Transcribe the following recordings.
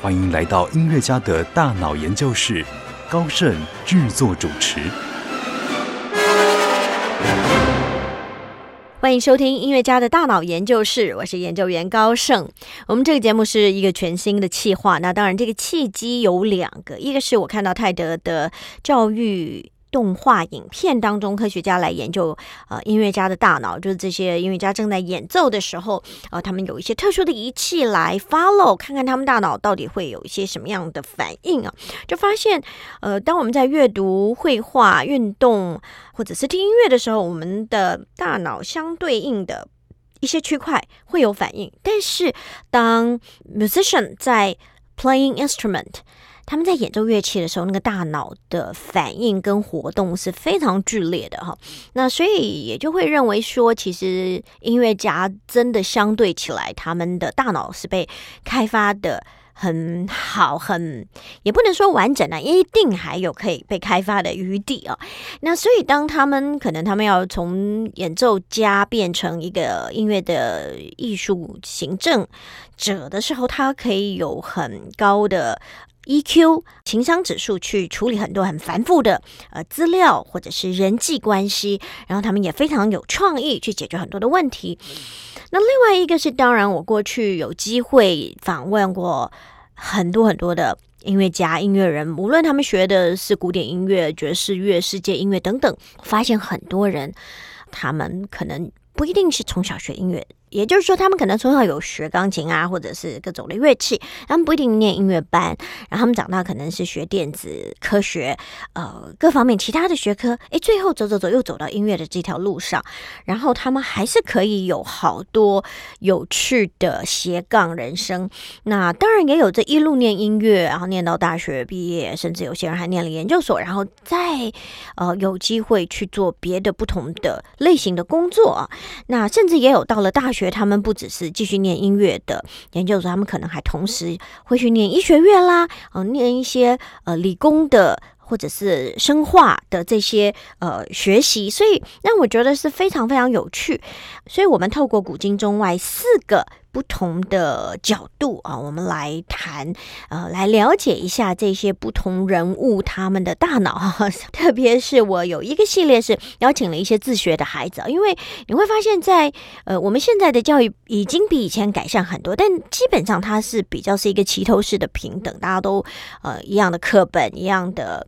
欢迎来到音乐家的大脑研究室，高盛制作主持。欢迎收听音乐家的大脑研究室，我是研究员高盛。我们这个节目是一个全新的企划，那当然这个契机有两个，一个是我看到泰德的教育。动画影片当中，科学家来研究呃音乐家的大脑，就是这些音乐家正在演奏的时候，呃，他们有一些特殊的仪器来 follow，看看他们大脑到底会有一些什么样的反应啊？就发现，呃，当我们在阅读、绘画、运动或者是听音乐的时候，我们的大脑相对应的一些区块会有反应，但是当 musician 在 playing instrument。他们在演奏乐器的时候，那个大脑的反应跟活动是非常剧烈的哈。那所以也就会认为说，其实音乐家真的相对起来，他们的大脑是被开发的很好，很也不能说完整啊，一定还有可以被开发的余地啊。那所以当他们可能他们要从演奏家变成一个音乐的艺术行政者的时候，他可以有很高的。EQ 情商指数去处理很多很繁复的呃资料或者是人际关系，然后他们也非常有创意去解决很多的问题。那另外一个是，当然我过去有机会访问过很多很多的音乐家、音乐人，无论他们学的是古典音乐、爵士乐、世界音乐等等，发现很多人他们可能不一定是从小学音乐。也就是说，他们可能从小有学钢琴啊，或者是各种的乐器，他们不一定念音乐班，然后他们长大可能是学电子科学，呃，各方面其他的学科，诶，最后走走走又走到音乐的这条路上，然后他们还是可以有好多有趣的斜杠人生。那当然也有这一路念音乐，然后念到大学毕业，甚至有些人还念了研究所，然后再呃有机会去做别的不同的类型的工作。那甚至也有到了大学。学他们不只是继续念音乐的研究所，他们可能还同时会去念医学院啦，呃，念一些呃理工的或者是生化的这些呃学习，所以那我觉得是非常非常有趣。所以我们透过古今中外四个。不同的角度啊，我们来谈，呃，来了解一下这些不同人物他们的大脑哈。特别是我有一个系列是邀请了一些自学的孩子，因为你会发现在呃我们现在的教育已经比以前改善很多，但基本上它是比较是一个齐头式的平等，大家都呃一样的课本一样的。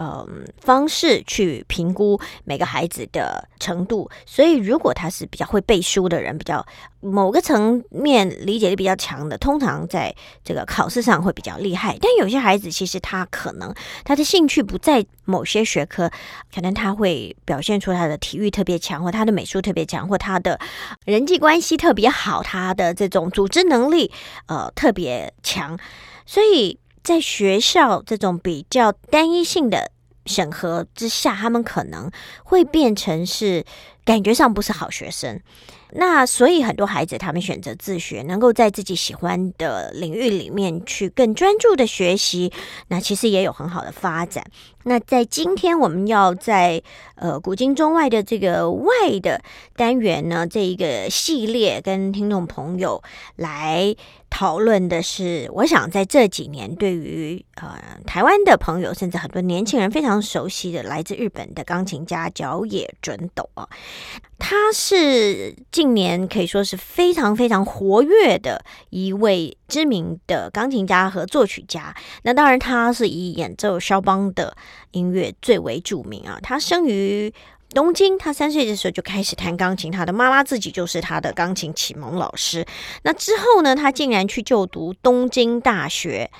嗯，方式去评估每个孩子的程度，所以如果他是比较会背书的人，比较某个层面理解力比较强的，通常在这个考试上会比较厉害。但有些孩子其实他可能他的兴趣不在某些学科，可能他会表现出他的体育特别强，或他的美术特别强，或他的人际关系特别好，他的这种组织能力呃特别强，所以。在学校这种比较单一性的审核之下，他们可能会变成是感觉上不是好学生。那所以很多孩子他们选择自学，能够在自己喜欢的领域里面去更专注的学习，那其实也有很好的发展。那在今天我们要在呃古今中外的这个外的单元呢，这一个系列跟听众朋友来。讨论的是，我想在这几年，对于呃台湾的朋友，甚至很多年轻人非常熟悉的来自日本的钢琴家角野准斗啊，他是近年可以说是非常非常活跃的一位知名的钢琴家和作曲家。那当然，他是以演奏肖邦的音乐最为著名啊。他生于东京，他三岁的时候就开始弹钢琴，他的妈妈自己就是他的钢琴启蒙老师。那之后呢，他竟然去就读东京大学，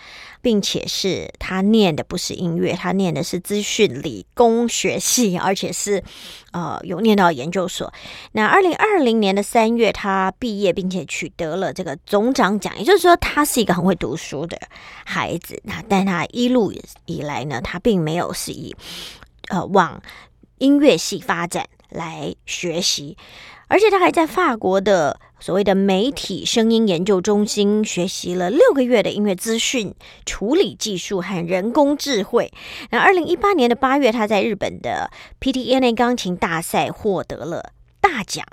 并且是他念的不是音乐，他念的是资讯理工学系，而且是呃有念到研究所。那二零二零年的三月，他毕业，并且取得了这个总长奖，也就是说，他是一个很会读书的孩子。那但他一路以来呢，他并没有是以呃往。音乐系发展来学习，而且他还在法国的所谓的媒体声音研究中心学习了六个月的音乐资讯处理技术和人工智慧。那二零一八年的八月，他在日本的 PTNA 钢琴大赛获得了大奖。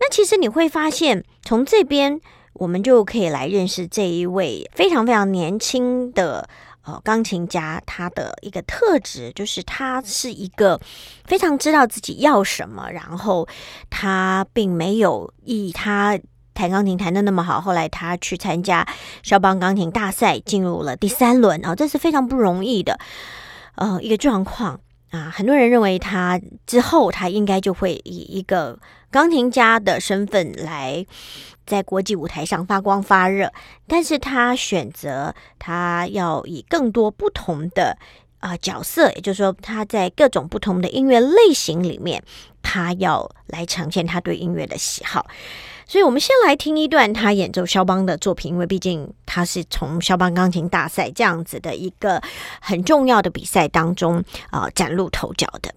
那其实你会发现，从这边我们就可以来认识这一位非常非常年轻的。呃，钢琴家他的一个特质就是他是一个非常知道自己要什么，然后他并没有以他弹钢琴弹的那么好，后来他去参加肖邦钢琴大赛，进入了第三轮啊，这是非常不容易的呃一个状况啊。很多人认为他之后他应该就会以一个钢琴家的身份来。在国际舞台上发光发热，但是他选择他要以更多不同的啊角色，也就是说他在各种不同的音乐类型里面，他要来呈现他对音乐的喜好。所以，我们先来听一段他演奏肖邦的作品，因为毕竟他是从肖邦钢琴大赛这样子的一个很重要的比赛当中啊崭露头角的。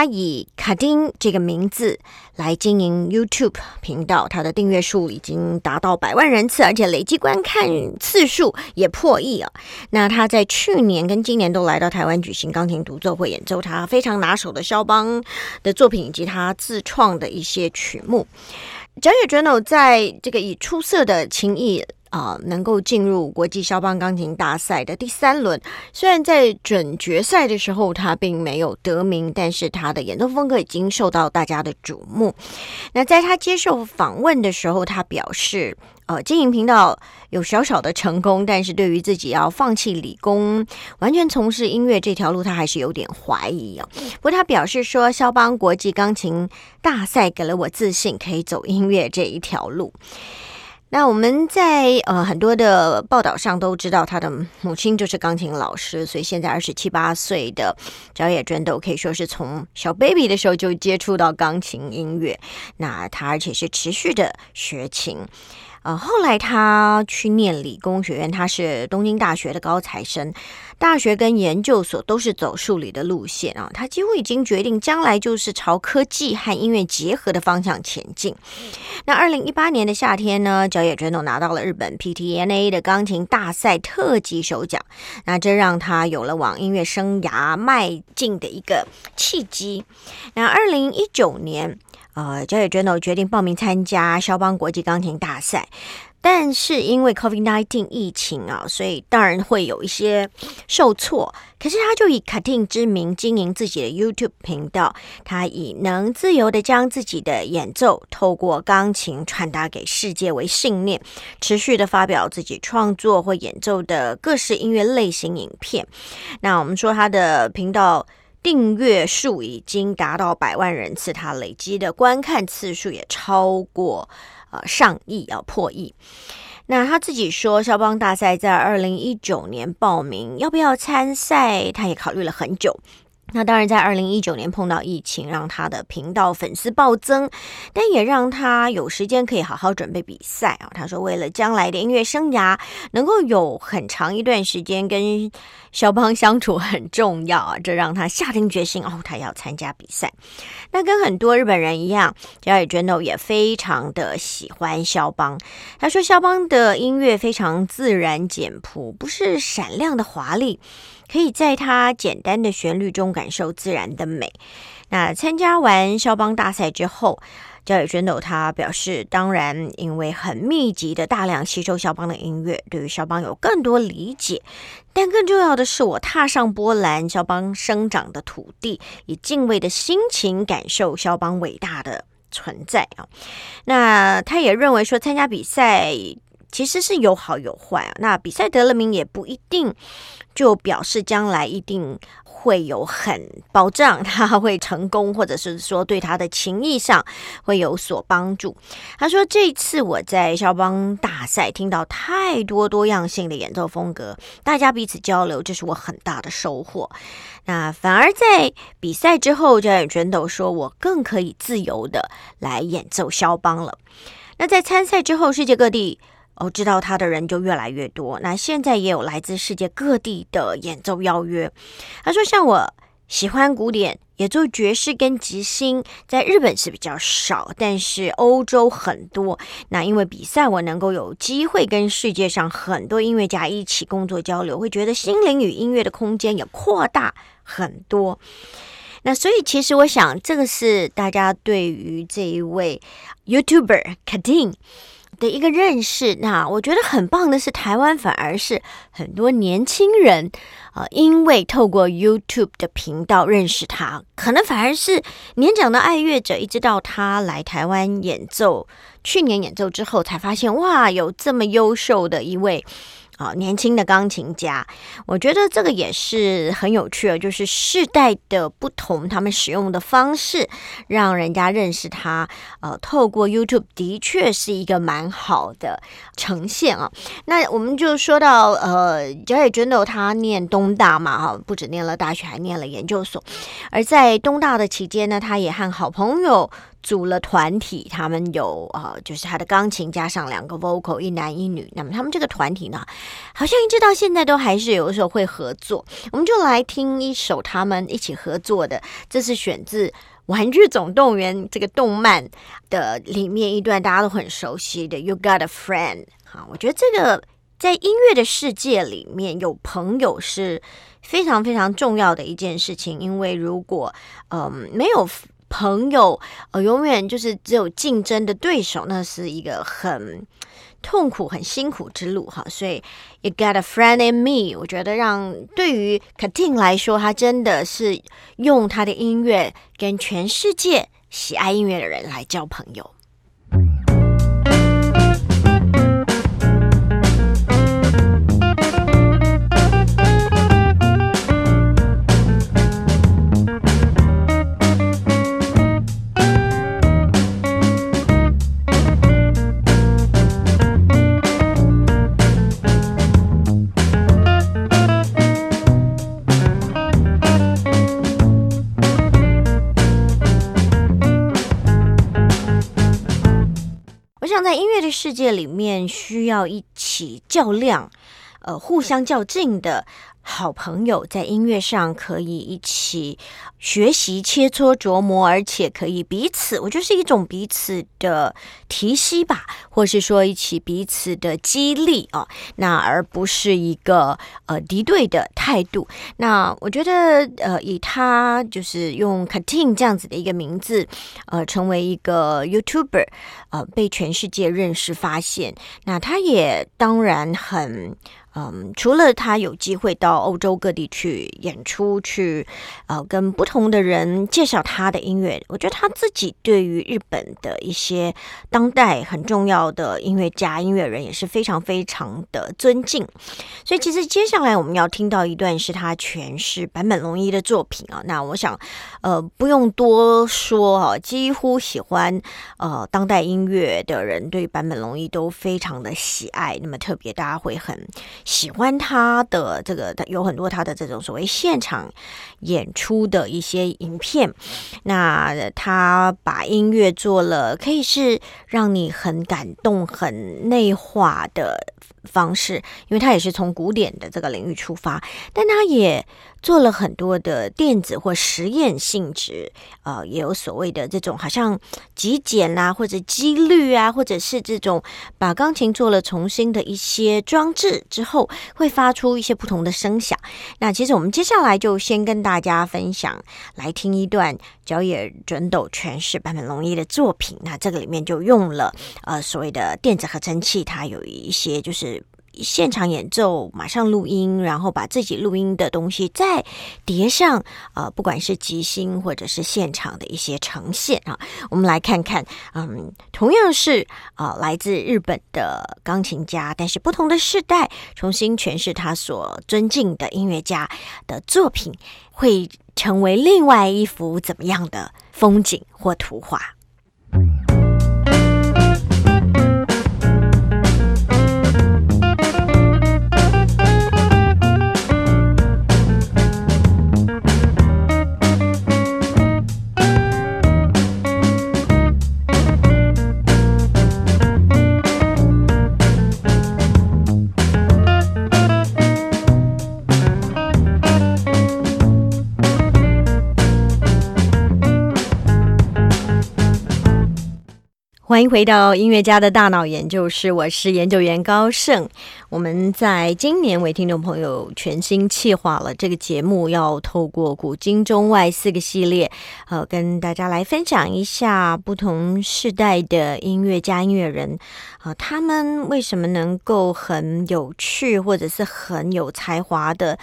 他以卡丁这个名字来经营 YouTube 频道，他的订阅数已经达到百万人次，而且累计观看次数也破亿啊！那他在去年跟今年都来到台湾举行钢琴独奏会，演奏他非常拿手的肖邦的作品以及他自创的一些曲目。j o j o 在这个以出色的琴艺。啊，能够进入国际肖邦钢琴大赛的第三轮，虽然在准决赛的时候他并没有得名，但是他的演奏风格已经受到大家的瞩目。那在他接受访问的时候，他表示，呃，经营频道有小小的成功，但是对于自己要放弃理工，完全从事音乐这条路，他还是有点怀疑哦。不过他表示说，肖邦国际钢琴大赛给了我自信，可以走音乐这一条路。那我们在呃很多的报道上都知道，他的母亲就是钢琴老师，所以现在二十七八岁的小野真都可以说是从小 baby 的时候就接触到钢琴音乐。那他而且是持续的学琴。呃，后来他去念理工学院，他是东京大学的高材生，大学跟研究所都是走数理的路线啊。他几乎已经决定将来就是朝科技和音乐结合的方向前进。那二零一八年的夏天呢，角野真斗拿到了日本 PTNA 的钢琴大赛特级首奖，那这让他有了往音乐生涯迈进的一个契机。那二零一九年。呃，焦野真斗决定报名参加肖邦国际钢琴大赛，但是因为 COVID-19 疫情啊，所以当然会有一些受挫。可是他就以卡汀之名经营自己的 YouTube 频道，他以能自由的将自己的演奏透过钢琴传达给世界为信念，持续的发表自己创作或演奏的各式音乐类型影片。那我们说他的频道。订阅数已经达到百万人次，他累积的观看次数也超过呃上亿，要破亿。那他自己说，肖邦大赛在二零一九年报名，要不要参赛？他也考虑了很久。那当然，在二零一九年碰到疫情，让他的频道粉丝暴增，但也让他有时间可以好好准备比赛啊。他说，为了将来的音乐生涯能够有很长一段时间跟肖邦相处很重要啊，这让他下定决心哦，他要参加比赛。那跟很多日本人一样，加野真斗也非常的喜欢肖邦。他说，肖邦的音乐非常自然简朴，不是闪亮的华丽。可以在它简单的旋律中感受自然的美。那参加完肖邦大赛之后。焦野真斗他表示，当然，因为很密集的大量吸收肖邦的音乐，对于肖邦有更多理解。但更重要的是，我踏上波兰肖邦生长的土地，以敬畏的心情感受肖邦伟大的存在啊。那他也认为说，参加比赛其实是有好有坏啊。那比赛得了名也不一定就表示将来一定。会有很保障他 会成功，或者是说对他的情谊上会有所帮助。他说：“这次我在肖邦大赛听到太多多样性的演奏风格，大家彼此交流，这是我很大的收获。那反而在比赛之后，焦远全斗说我更可以自由的来演奏肖邦了。那在参赛之后，世界各地。”哦，知道他的人就越来越多。那现在也有来自世界各地的演奏邀约。他说：“像我喜欢古典，也做爵士跟即兴，在日本是比较少，但是欧洲很多。那因为比赛，我能够有机会跟世界上很多音乐家一起工作交流，会觉得心灵与音乐的空间也扩大很多。那所以，其实我想，这个是大家对于这一位 YouTuber Katin。”的一个认识，那我觉得很棒的是，台湾反而是很多年轻人，呃，因为透过 YouTube 的频道认识他，可能反而是年长的爱乐者，一直到他来台湾演奏，去年演奏之后，才发现哇，有这么优秀的一位。啊，年轻的钢琴家，我觉得这个也是很有趣的，就是世代的不同，他们使用的方式，让人家认识他。呃，透过 YouTube 的确是一个蛮好的呈现啊。那我们就说到，呃，Jerry j n 他念东大嘛，哈，不止念了大学，还念了研究所。而在东大的期间呢，他也和好朋友。组了团体，他们有啊，就是他的钢琴加上两个 vocal，一男一女。那么他们这个团体呢，好像一直到现在都还是有的时候会合作。我们就来听一首他们一起合作的，这是选自《玩具总动员》这个动漫的里面一段大家都很熟悉的 “You Got a Friend”。好，我觉得这个在音乐的世界里面有朋友是非常非常重要的一件事情，因为如果嗯没有。朋友，呃，永远就是只有竞争的对手，那是一个很痛苦、很辛苦之路哈。所以，You got a friend in me，我觉得让对于 Katin 来说，他真的是用他的音乐跟全世界喜爱音乐的人来交朋友。世界里面，需要一起较量，呃，互相较劲的。好朋友在音乐上可以一起学习、切磋、琢磨，而且可以彼此，我觉得是一种彼此的提息吧，或是说一起彼此的激励啊，那而不是一个呃敌对的态度。那我觉得呃，以他就是用 Katin 这样子的一个名字，呃，成为一个 YouTuber，呃，被全世界认识、发现，那他也当然很。嗯，除了他有机会到欧洲各地去演出，去呃跟不同的人介绍他的音乐，我觉得他自己对于日本的一些当代很重要的音乐家、音乐人也是非常非常的尊敬。所以，其实接下来我们要听到一段是他诠释坂本龙一的作品啊。那我想，呃，不用多说啊，几乎喜欢呃当代音乐的人对坂本龙一都非常的喜爱。那么特别，大家会很。喜欢他的这个，有很多他的这种所谓现场演出的一些影片。那他把音乐做了，可以是让你很感动、很内化的方式，因为他也是从古典的这个领域出发，但他也。做了很多的电子或实验性质，呃，也有所谓的这种好像极简啊，或者几率啊，或者是这种把钢琴做了重新的一些装置之后，会发出一些不同的声响。那其实我们接下来就先跟大家分享，来听一段角野准斗诠释坂本龙一的作品。那这个里面就用了呃所谓的电子合成器，它有一些就是。现场演奏，马上录音，然后把自己录音的东西再叠上，呃，不管是即兴或者是现场的一些呈现啊，我们来看看，嗯，同样是啊，来自日本的钢琴家，但是不同的世代重新诠释他所尊敬的音乐家的作品，会成为另外一幅怎么样的风景或图画？欢迎回到音乐家的大脑研究室，我是研究员高盛。我们在今年为听众朋友全新企划了这个节目，要透过古今中外四个系列，呃，跟大家来分享一下不同世代的音乐家、音乐人，啊，他们为什么能够很有趣，或者是很有才华的。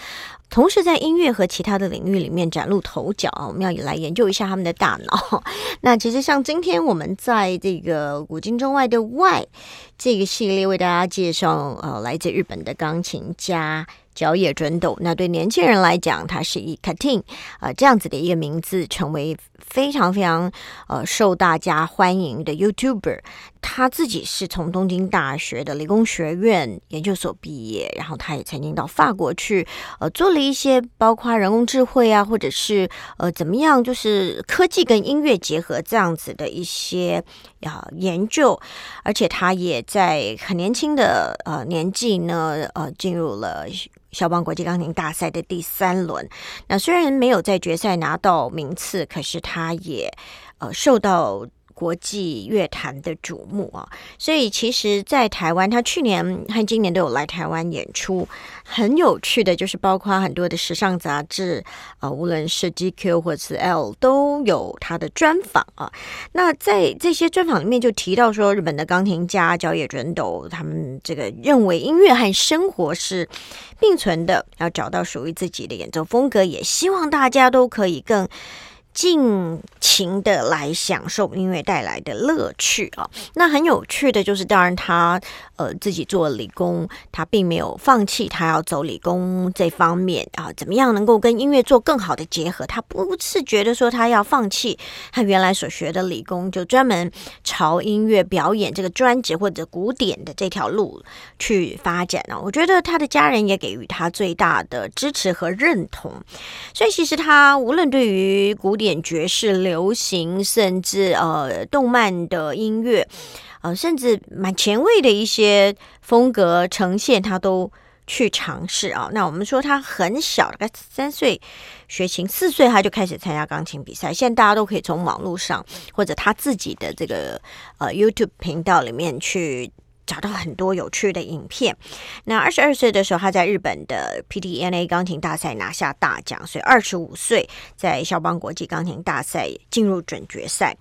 同时，在音乐和其他的领域里面崭露头角！我们要来研究一下他们的大脑。那其实像今天我们在这个古今中外的外这个系列为大家介绍，呃，来自日本的钢琴家。角野准斗，那对年轻人来讲，他是以 Katin 呃这样子的一个名字，成为非常非常呃受大家欢迎的 YouTuber。他自己是从东京大学的理工学院研究所毕业，然后他也曾经到法国去呃做了一些包括人工智慧啊，或者是呃怎么样，就是科技跟音乐结合这样子的一些啊研究。而且他也在很年轻的呃年纪呢，呃进入了。肖邦国际钢琴大赛的第三轮，那虽然没有在决赛拿到名次，可是他也呃受到。国际乐坛的瞩目啊，所以其实，在台湾，他去年和今年都有来台湾演出。很有趣的就是，包括很多的时尚杂志啊，无论是 GQ 或者是 L，都有他的专访啊。那在这些专访里面，就提到说，日本的钢琴家角野准斗，他们这个认为音乐和生活是并存的，要找到属于自己的演奏风格，也希望大家都可以更。尽情的来享受音乐带来的乐趣啊！那很有趣的就是，当然他呃自己做理工，他并没有放弃他要走理工这方面啊。怎么样能够跟音乐做更好的结合？他不是觉得说他要放弃他原来所学的理工，就专门朝音乐表演这个专职或者古典的这条路去发展呢？我觉得他的家人也给予他最大的支持和认同。所以其实他无论对于古典演爵士、流行，甚至呃动漫的音乐，呃，甚至蛮前卫的一些风格呈现，他都去尝试啊。那我们说他很小，大概三岁学琴，四岁他就开始参加钢琴比赛。现在大家都可以从网络上或者他自己的这个呃 YouTube 频道里面去。找到很多有趣的影片。那二十二岁的时候，他在日本的 PTNA 钢琴大赛拿下大奖，所以二十五岁在肖邦国际钢琴大赛进入准决赛。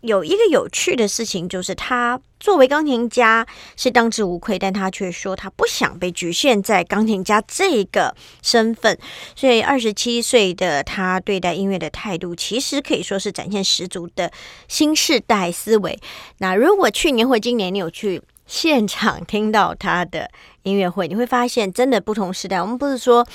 有一个有趣的事情，就是他作为钢琴家是当之无愧，但他却说他不想被局限在钢琴家这个身份。所以二十七岁的他对待音乐的态度，其实可以说是展现十足的新世代思维。那如果去年或今年你有去？现场听到他的音乐会，你会发现真的不同时代。我们不是说，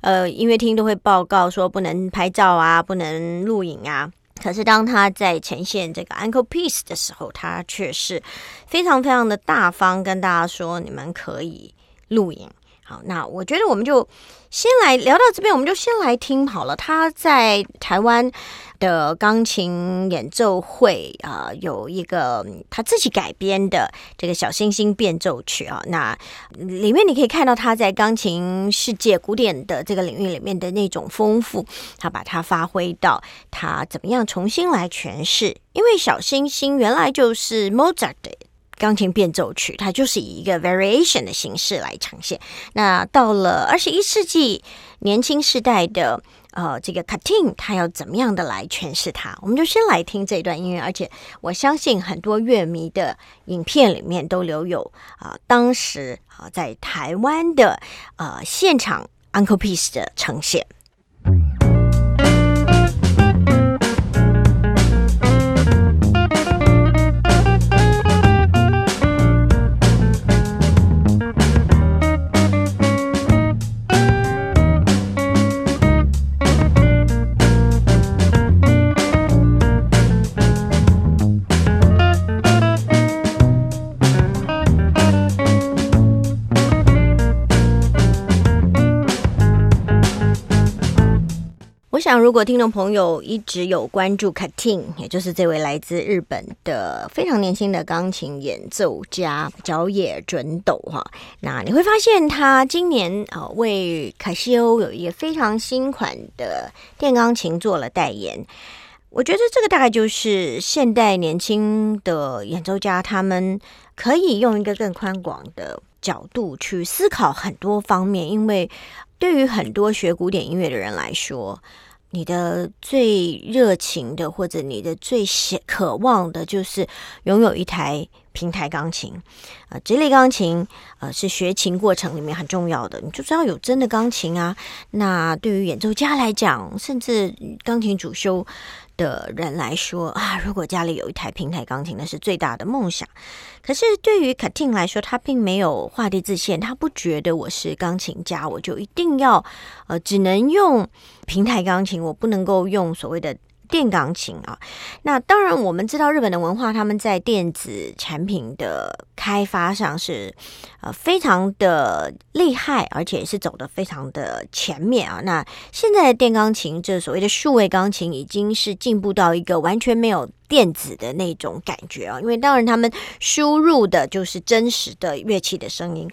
呃，音乐厅都会报告说不能拍照啊，不能录影啊。可是当他在呈现这个 Uncle Piece 的时候，他却是非常非常的大方，跟大家说你们可以录影。好，那我觉得我们就先来聊到这边，我们就先来听好了。他在台湾的钢琴演奏会啊，有一个他自己改编的这个小星星变奏曲啊，那里面你可以看到他在钢琴世界古典的这个领域里面的那种丰富，他把它发挥到他怎么样重新来诠释，因为小星星原来就是 Mozart 的。钢琴变奏曲，它就是以一个 variation 的形式来呈现。那到了二十一世纪，年轻时代的呃这个 Cutting 他要怎么样的来诠释它？我们就先来听这段音乐，而且我相信很多乐迷的影片里面都留有啊当时啊在台湾的呃现场 Uncle Piece 的呈现。如果听众朋友一直有关注 k a t i n 也就是这位来自日本的非常年轻的钢琴演奏家角野准斗哈，那你会发现他今年啊为卡西欧有一个非常新款的电钢琴做了代言。我觉得这个大概就是现代年轻的演奏家他们可以用一个更宽广的角度去思考很多方面，因为对于很多学古典音乐的人来说。你的最热情的，或者你的最渴望的，就是拥有一台平台钢琴啊。这类钢琴，呃，是学琴过程里面很重要的。你就知道有真的钢琴啊。那对于演奏家来讲，甚至钢琴主修。的人来说啊，如果家里有一台平台钢琴，那是最大的梦想。可是对于卡汀来说，他并没有画地自限，他不觉得我是钢琴家，我就一定要呃，只能用平台钢琴，我不能够用所谓的。电钢琴啊，那当然我们知道日本的文化，他们在电子产品的开发上是呃非常的厉害，而且也是走的非常的前面啊。那现在的电钢琴，这所谓的数位钢琴，已经是进步到一个完全没有电子的那种感觉啊。因为当然他们输入的就是真实的乐器的声音。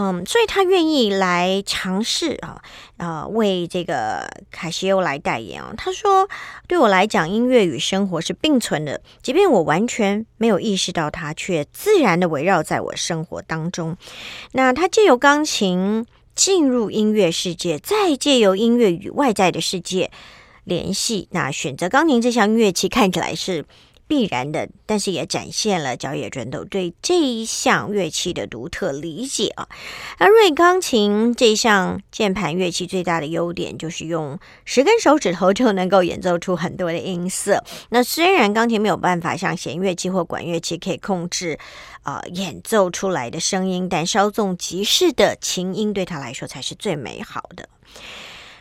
嗯，所以他愿意来尝试啊，呃，为这个卡西欧来代言啊。他说：“对我来讲，音乐与生活是并存的，即便我完全没有意识到它，却自然的围绕在我生活当中。那他借由钢琴进入音乐世界，再借由音乐与外在的世界联系。那选择钢琴这项乐器，看起来是。”必然的，但是也展现了角野准斗对这一项乐器的独特理解啊。而瑞钢琴这项键盘乐器最大的优点就是用十根手指头就能够演奏出很多的音色。那虽然钢琴没有办法像弦乐器或管乐器可以控制啊演奏出来的声音，但稍纵即逝的琴音对他来说才是最美好的。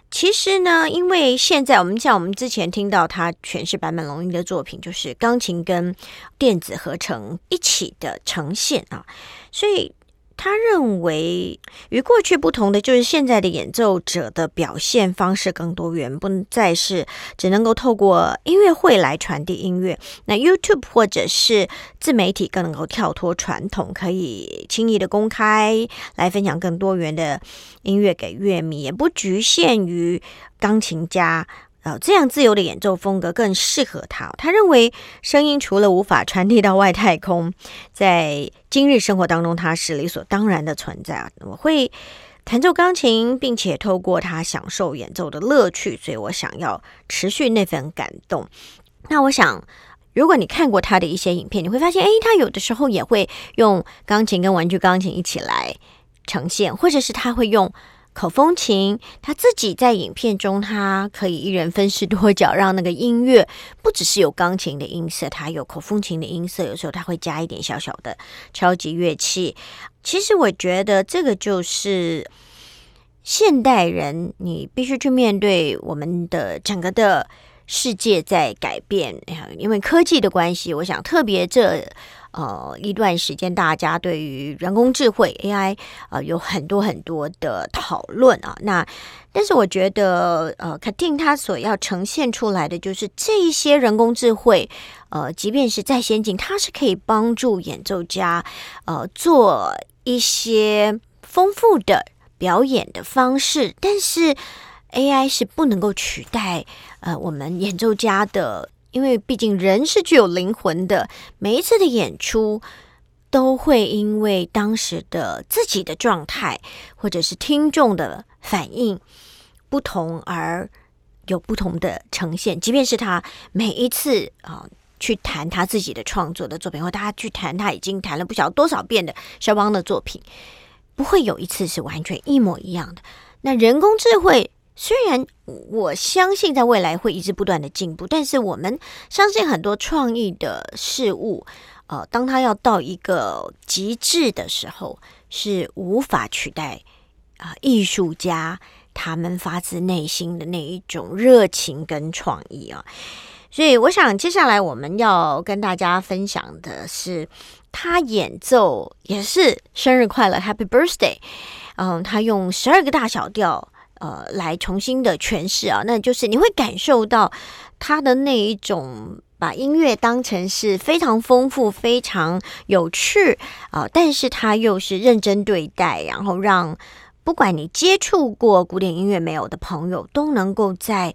其实呢，因为现在我们像我们之前听到他诠释版本龙一的作品，就是钢琴跟电子合成一起的呈现啊，所以。他认为，与过去不同的就是现在的演奏者的表现方式更多元，不再是只能够透过音乐会来传递音乐。那 YouTube 或者是自媒体更能够跳脱传统，可以轻易的公开来分享更多元的音乐给乐迷，也不局限于钢琴家。呃，这样自由的演奏风格更适合他。他认为，声音除了无法传递到外太空，在今日生活当中，它是理所当然的存在啊。我会弹奏钢琴，并且透过它享受演奏的乐趣，所以我想要持续那份感动。那我想，如果你看过他的一些影片，你会发现，诶，他有的时候也会用钢琴跟玩具钢琴一起来呈现，或者是他会用。口风琴，他自己在影片中，他可以一人分饰多角，让那个音乐不只是有钢琴的音色，他有口风琴的音色，有时候他会加一点小小的超级乐器。其实我觉得这个就是现代人，你必须去面对我们的整个的世界在改变，因为科技的关系，我想特别这。呃，一段时间，大家对于人工智慧 AI 呃有很多很多的讨论啊。那但是我觉得，呃，肯定它所要呈现出来的就是这一些人工智慧，呃，即便是再先进，它是可以帮助演奏家呃做一些丰富的表演的方式。但是 AI 是不能够取代呃我们演奏家的。因为毕竟人是具有灵魂的，每一次的演出都会因为当时的自己的状态，或者是听众的反应不同而有不同的呈现。即便是他每一次啊去谈他自己的创作的作品，或大家去谈他已经谈了不晓得多少遍的肖邦的作品，不会有一次是完全一模一样的。那人工智慧。虽然我相信在未来会一直不断的进步，但是我们相信很多创意的事物，呃，当它要到一个极致的时候，是无法取代啊艺术家他们发自内心的那一种热情跟创意啊。所以，我想接下来我们要跟大家分享的是，他演奏也是生日快乐，Happy Birthday，嗯，他用十二个大小调。呃，来重新的诠释啊，那就是你会感受到他的那一种把音乐当成是非常丰富、非常有趣啊，但是他又是认真对待，然后让不管你接触过古典音乐没有的朋友，都能够在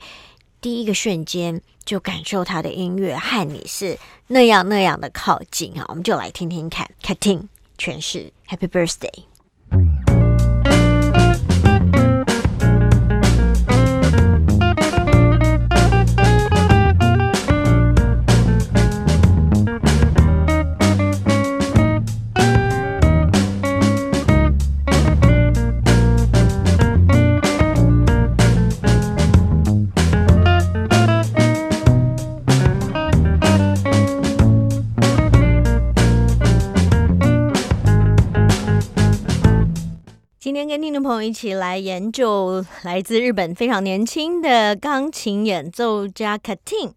第一个瞬间就感受他的音乐和你是那样那样的靠近啊。我们就来听听看 c a t i n 诠释 Happy Birthday。朋友一起来研究来自日本非常年轻的钢琴演奏家 Katin，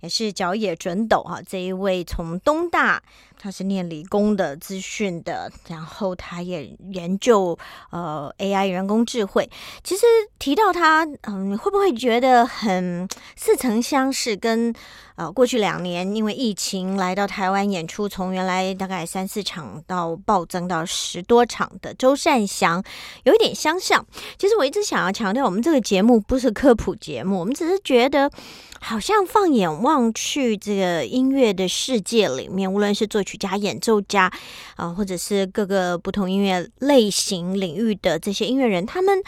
也是角野准斗哈这一位从东大。他是念理工的资讯的，然后他也研究呃 AI 人工智慧。其实提到他，嗯，会不会觉得很似曾相识？跟呃过去两年因为疫情来到台湾演出，从原来大概三四场到暴增到十多场的周善祥，有一点相像。其实我一直想要强调，我们这个节目不是科普节目，我们只是觉得。好像放眼望去，这个音乐的世界里面，无论是作曲家、演奏家啊，或者是各个不同音乐类型领域的这些音乐人，他们。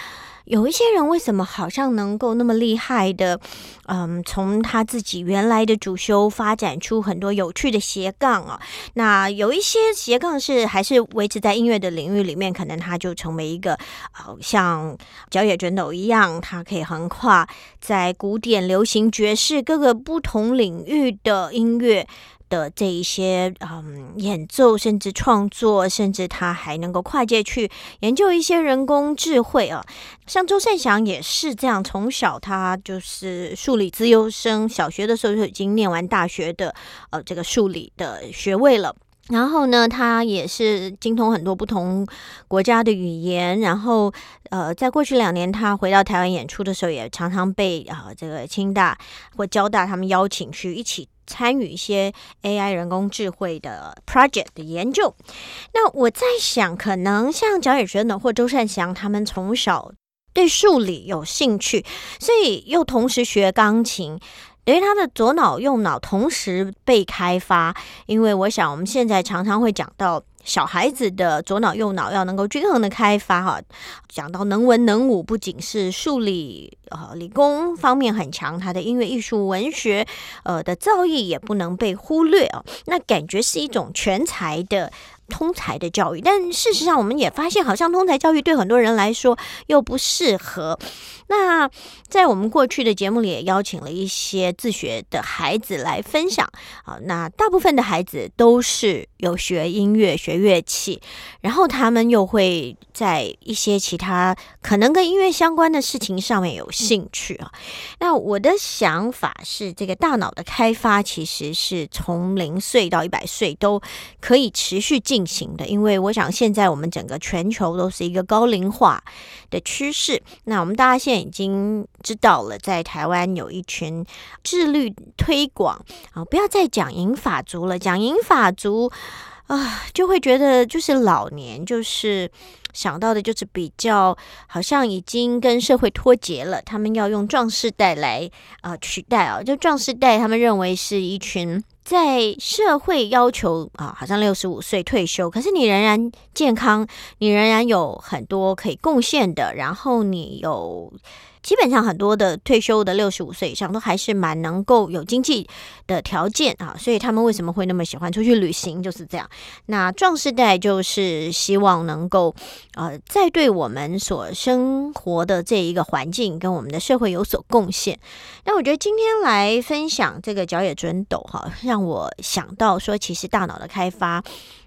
有一些人为什么好像能够那么厉害的，嗯，从他自己原来的主修发展出很多有趣的斜杠啊？那有一些斜杠是还是维持在音乐的领域里面，可能它就成为一个，呃像角野卷斗一样，它可以横跨在古典、流行、爵士各个不同领域的音乐。的这一些嗯演奏，甚至创作，甚至他还能够跨界去研究一些人工智慧啊。像周善祥也是这样，从小他就是数理自优生，小学的时候就已经念完大学的呃这个数理的学位了。然后呢，他也是精通很多不同国家的语言。然后呃，在过去两年，他回到台湾演出的时候，也常常被啊这个清大或交大他们邀请去一起。参与一些 AI 人工智慧的 project 的研究，那我在想，可能像蒋宇轩呢，或周善祥，他们从小对数理有兴趣，所以又同时学钢琴，等于他的左脑右脑同时被开发。因为我想，我们现在常常会讲到。小孩子的左脑右脑要能够均衡的开发哈，讲到能文能武，不仅是数理呃理工方面很强，他的音乐艺术文学呃的造诣也不能被忽略哦。那感觉是一种全才的。通才的教育，但事实上我们也发现，好像通才教育对很多人来说又不适合。那在我们过去的节目里，也邀请了一些自学的孩子来分享啊。那大部分的孩子都是有学音乐、学乐器，然后他们又会在一些其他可能跟音乐相关的事情上面有兴趣啊。那我的想法是，这个大脑的开发其实是从零岁到一百岁都可以持续进。进行的，因为我想现在我们整个全球都是一个高龄化的趋势。那我们大家现在已经知道了，在台湾有一群自律推广啊，不要再讲银发族了，讲银发族啊，就会觉得就是老年，就是想到的就是比较好像已经跟社会脱节了。他们要用壮士代来啊取代啊，就壮士代，他们认为是一群。在社会要求啊，好像六十五岁退休，可是你仍然健康，你仍然有很多可以贡献的，然后你有。基本上很多的退休的六十五岁以上都还是蛮能够有经济的条件啊，所以他们为什么会那么喜欢出去旅行就是这样。那壮世代就是希望能够呃，在对我们所生活的这一个环境跟我们的社会有所贡献。那我觉得今天来分享这个角野准斗哈，让我想到说，其实大脑的开发。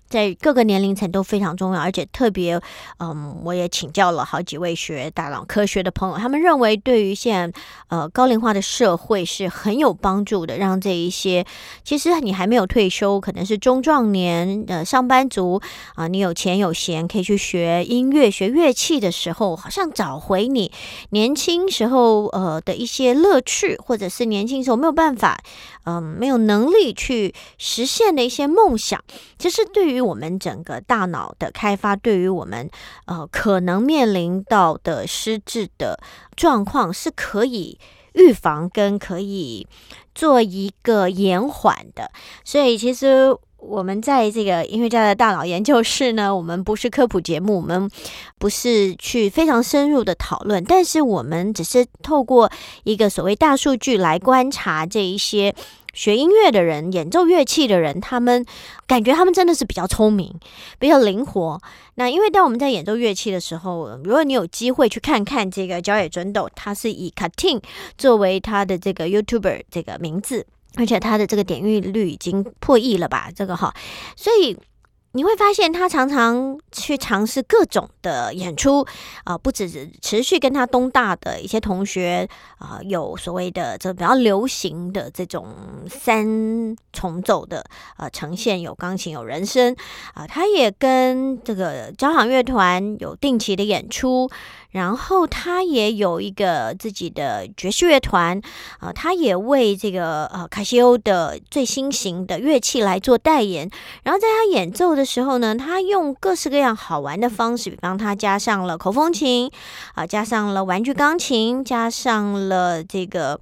在各个年龄层都非常重要，而且特别，嗯，我也请教了好几位学大脑科学的朋友，他们认为对于现在呃高龄化的社会是很有帮助的，让这一些其实你还没有退休，可能是中壮年的上班族啊，你有钱有闲可以去学音乐、学乐器的时候，好像找回你年轻时候呃的一些乐趣，或者是年轻时候没有办法。嗯，没有能力去实现的一些梦想，其实对于于我们整个大脑的开发，对于我们呃可能面临到的失智的状况，是可以预防跟可以做一个延缓的。所以，其实我们在这个音乐家的大脑研究室呢，我们不是科普节目，我们不是去非常深入的讨论，但是我们只是透过一个所谓大数据来观察这一些。学音乐的人，演奏乐器的人，他们感觉他们真的是比较聪明，比较灵活。那因为当我们在演奏乐器的时候，如果你有机会去看看这个角野准斗，他是以 Cutting 作为他的这个 YouTuber 这个名字，而且他的这个点阅率已经破亿了吧？这个哈，所以。你会发现他常常去尝试各种的演出啊，不止持续跟他东大的一些同学啊，有所谓的这比较流行的这种三重奏的呃呈现，有钢琴有人声啊，他也跟这个交响乐团有定期的演出。然后他也有一个自己的爵士乐团啊，他也为这个呃卡西欧的最新型的乐器来做代言。然后在他演奏的时候呢，他用各式各样好玩的方式，比方他加上了口风琴啊，加上了玩具钢琴，加上了这个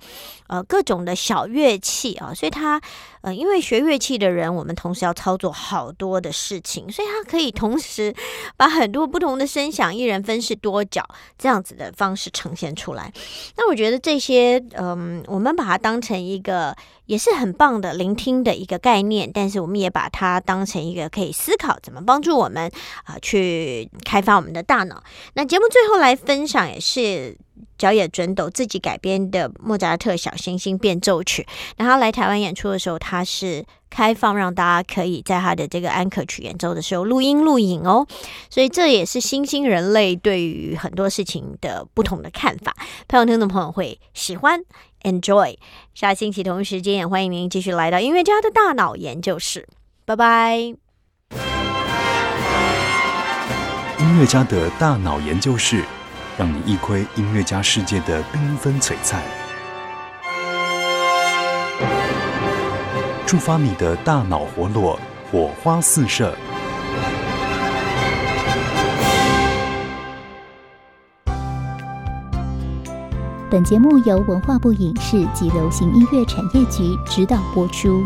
呃各种的小乐器啊，所以他。呃，因为学乐器的人，我们同时要操作好多的事情，所以他可以同时把很多不同的声响，一人分饰多角这样子的方式呈现出来。那我觉得这些，嗯，我们把它当成一个也是很棒的聆听的一个概念，但是我们也把它当成一个可以思考怎么帮助我们啊去开发我们的大脑。那节目最后来分享也是。小野准斗自己改编的莫扎特小星星变奏曲，那他来台湾演出的时候，他是开放让大家可以在他的这个安可曲演奏的时候录音录影哦，所以这也是新兴人类对于很多事情的不同的看法，朋友听众朋友会喜欢 enjoy。下星期同一时间也欢迎您继续来到音乐家的大脑研究室，拜拜。音乐家的大脑研究室。让你一窥音乐家世界的缤纷璀璨，触发你的大脑活络，火花四射。本节目由文化部影视及流行音乐产业局指导播出。